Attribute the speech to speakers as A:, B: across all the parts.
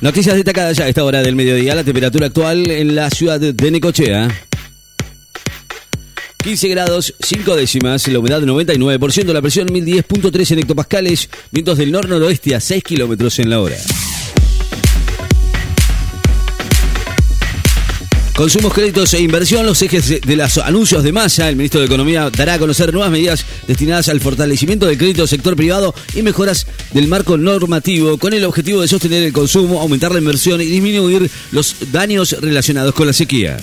A: Noticias destacadas ya a esta hora del mediodía. La temperatura actual en la ciudad de Necochea. 15 grados, 5 décimas, la humedad 99%, la presión 1010.3 en hectopascales, vientos del nor-noroeste a 6 kilómetros en la hora. Consumos, créditos e inversión, los ejes de los anuncios de masa. El ministro de Economía dará a conocer nuevas medidas destinadas al fortalecimiento del crédito sector privado y mejoras del marco normativo con el objetivo de sostener el consumo, aumentar la inversión y disminuir los daños relacionados con la sequía.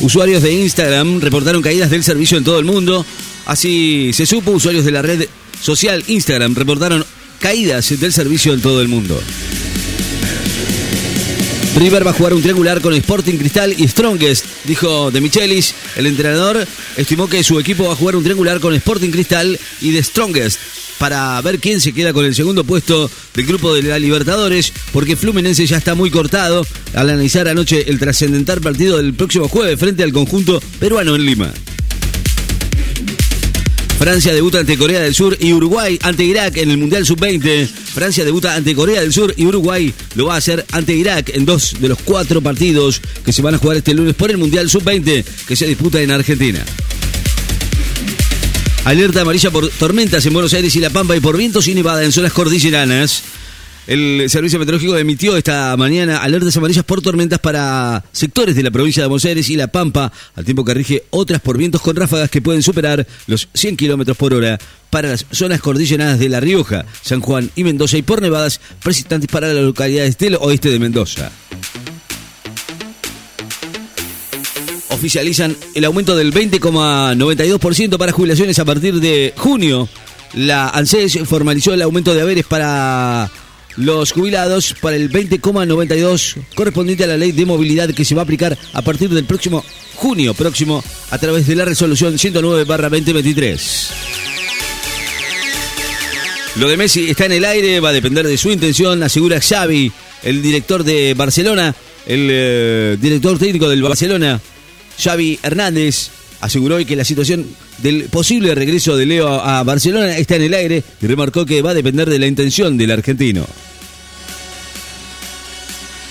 A: Usuarios de Instagram reportaron caídas del servicio en todo el mundo. Así se supo, usuarios de la red social Instagram reportaron caídas del servicio en todo el mundo. River va a jugar un triangular con Sporting Cristal y Strongest, dijo De Michelis. El entrenador estimó que su equipo va a jugar un triangular con Sporting Cristal y The Strongest para ver quién se queda con el segundo puesto del grupo de la Libertadores, porque Fluminense ya está muy cortado al analizar anoche el trascendental partido del próximo jueves frente al conjunto peruano en Lima. Francia debuta ante Corea del Sur y Uruguay ante Irak en el Mundial Sub-20. Francia debuta ante Corea del Sur y Uruguay lo va a hacer ante Irak en dos de los cuatro partidos que se van a jugar este lunes por el Mundial Sub-20 que se disputa en Argentina. Alerta amarilla por tormentas en Buenos Aires y La Pampa y por vientos y nevada en zonas cordilleranas. El Servicio Meteorológico emitió esta mañana alertas amarillas por tormentas para sectores de la provincia de Buenos Aires y La Pampa, al tiempo que rige otras por vientos con ráfagas que pueden superar los 100 kilómetros por hora para las zonas cordilleranas de La Rioja, San Juan y Mendoza y por nevadas persistentes para las localidades del oeste de Mendoza. Oficializan el aumento del 20,92% para jubilaciones a partir de junio. La ANSES formalizó el aumento de haberes para los jubilados para el 20,92 correspondiente a la ley de movilidad que se va a aplicar a partir del próximo junio próximo a través de la resolución 109-2023. Lo de Messi está en el aire, va a depender de su intención, asegura Xavi, el director de Barcelona, el eh, director técnico del Barcelona, Xavi Hernández, aseguró hoy que la situación del posible regreso de Leo a Barcelona está en el aire y remarcó que va a depender de la intención del argentino.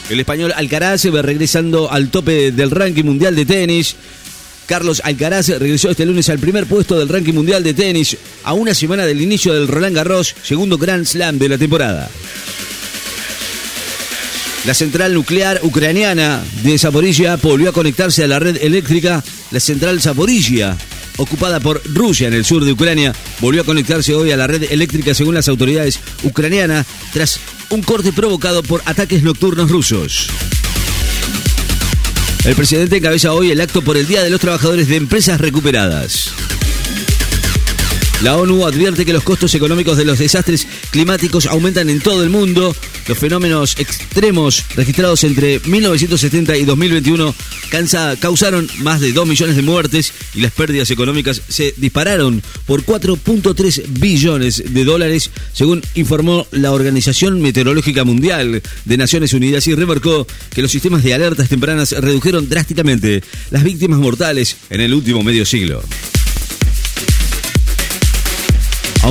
A: El español Alcaraz va regresando al tope del ranking mundial de tenis. Carlos Alcaraz regresó este lunes al primer puesto del ranking mundial de tenis a una semana del inicio del Roland Garros, segundo Grand Slam de la temporada. La central nuclear ucraniana de Zaporizhia volvió a conectarse a la red eléctrica. La central Zaporizhia, ocupada por Rusia en el sur de Ucrania, volvió a conectarse hoy a la red eléctrica según las autoridades ucranianas tras un corte provocado por ataques nocturnos rusos. El presidente encabeza hoy el acto por el Día de los Trabajadores de Empresas Recuperadas. La ONU advierte que los costos económicos de los desastres climáticos aumentan en todo el mundo. Los fenómenos extremos registrados entre 1970 y 2021 causaron más de 2 millones de muertes y las pérdidas económicas se dispararon por 4.3 billones de dólares, según informó la Organización Meteorológica Mundial de Naciones Unidas y remarcó que los sistemas de alertas tempranas redujeron drásticamente las víctimas mortales en el último medio siglo.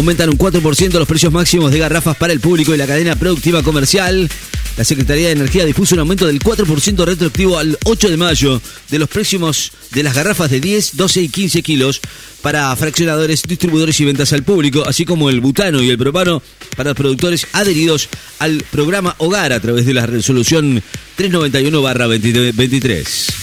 A: Aumentan un 4% los precios máximos de garrafas para el público y la cadena productiva comercial. La Secretaría de Energía dispuso un aumento del 4% retroactivo al 8 de mayo de los precios de las garrafas de 10, 12 y 15 kilos para fraccionadores, distribuidores y ventas al público, así como el butano y el propano para los productores adheridos al programa Hogar a través de la resolución 391-23.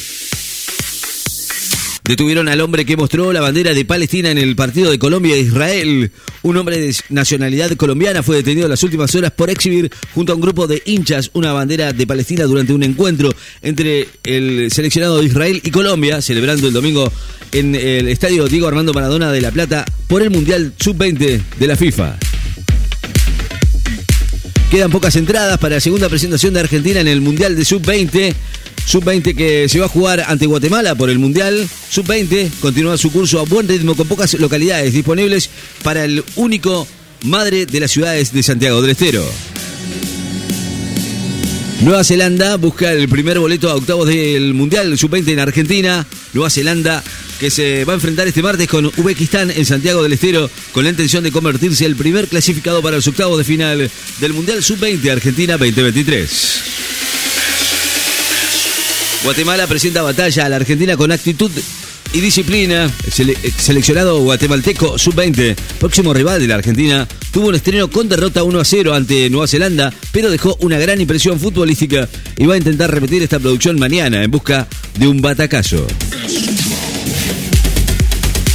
A: Detuvieron al hombre que mostró la bandera de Palestina en el partido de Colombia e Israel. Un hombre de nacionalidad colombiana fue detenido en las últimas horas por exhibir junto a un grupo de hinchas una bandera de Palestina durante un encuentro entre el seleccionado de Israel y Colombia, celebrando el domingo en el estadio Diego Armando Maradona de La Plata por el Mundial Sub-20 de la FIFA. Quedan pocas entradas para la segunda presentación de Argentina en el Mundial de Sub-20. Sub-20 que se va a jugar ante Guatemala por el Mundial. Sub-20 continúa su curso a buen ritmo con pocas localidades disponibles para el único madre de las ciudades de Santiago del Estero. Nueva Zelanda busca el primer boleto a octavos del Mundial Sub-20 en Argentina. Nueva Zelanda que se va a enfrentar este martes con Uzbekistán en Santiago del Estero con la intención de convertirse el primer clasificado para los octavos de final del Mundial Sub-20 Argentina 2023. Guatemala presenta batalla a la Argentina con actitud y disciplina. El seleccionado guatemalteco sub-20, próximo rival de la Argentina, tuvo un estreno con derrota 1 a 0 ante Nueva Zelanda, pero dejó una gran impresión futbolística y va a intentar repetir esta producción mañana en busca de un batacazo.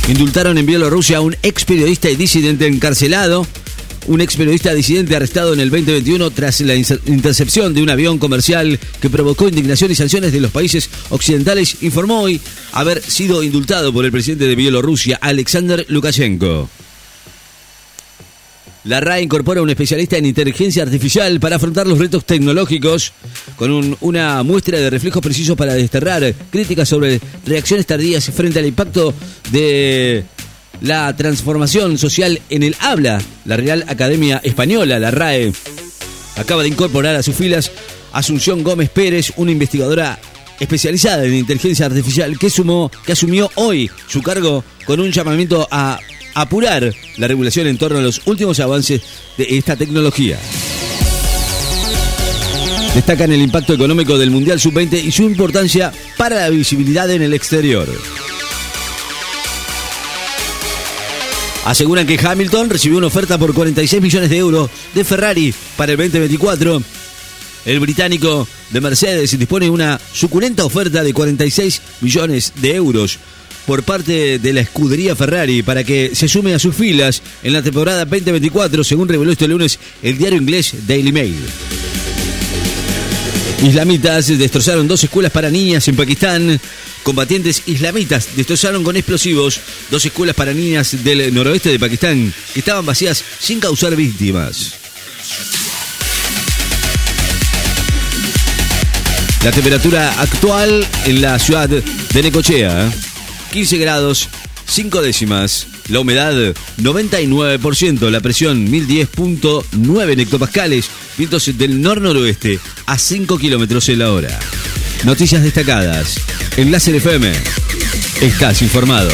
A: Indultaron en Bielorrusia a un ex periodista y disidente encarcelado un ex periodista disidente arrestado en el 2021 tras la intercepción de un avión comercial que provocó indignación y sanciones de los países occidentales, informó hoy haber sido indultado por el presidente de Bielorrusia, Alexander Lukashenko. La RAE incorpora un especialista en inteligencia artificial para afrontar los retos tecnológicos con una muestra de reflejos precisos para desterrar críticas sobre reacciones tardías frente al impacto de la transformación social en el habla. La Real Academia Española, la RAE, acaba de incorporar a sus filas Asunción Gómez Pérez, una investigadora especializada en inteligencia artificial que, sumó, que asumió hoy su cargo con un llamamiento a apurar la regulación en torno a los últimos avances de esta tecnología. Destacan el impacto económico del Mundial Sub-20 y su importancia para la visibilidad en el exterior. Aseguran que Hamilton recibió una oferta por 46 millones de euros de Ferrari para el 2024. El británico de Mercedes dispone de una suculenta oferta de 46 millones de euros por parte de la escudería Ferrari para que se sume a sus filas en la temporada 2024, según reveló este lunes el diario inglés Daily Mail. Islamitas destrozaron dos escuelas para niñas en Pakistán. Combatientes islamitas destrozaron con explosivos dos escuelas para niñas del noroeste de Pakistán que estaban vacías sin causar víctimas. La temperatura actual en la ciudad de Necochea, 15 grados, 5 décimas. La humedad 99%, la presión 1010.9 hectopascales, vientos del nor-noroeste a 5 kilómetros en la hora. Noticias destacadas. En Láser FM. Estás informado.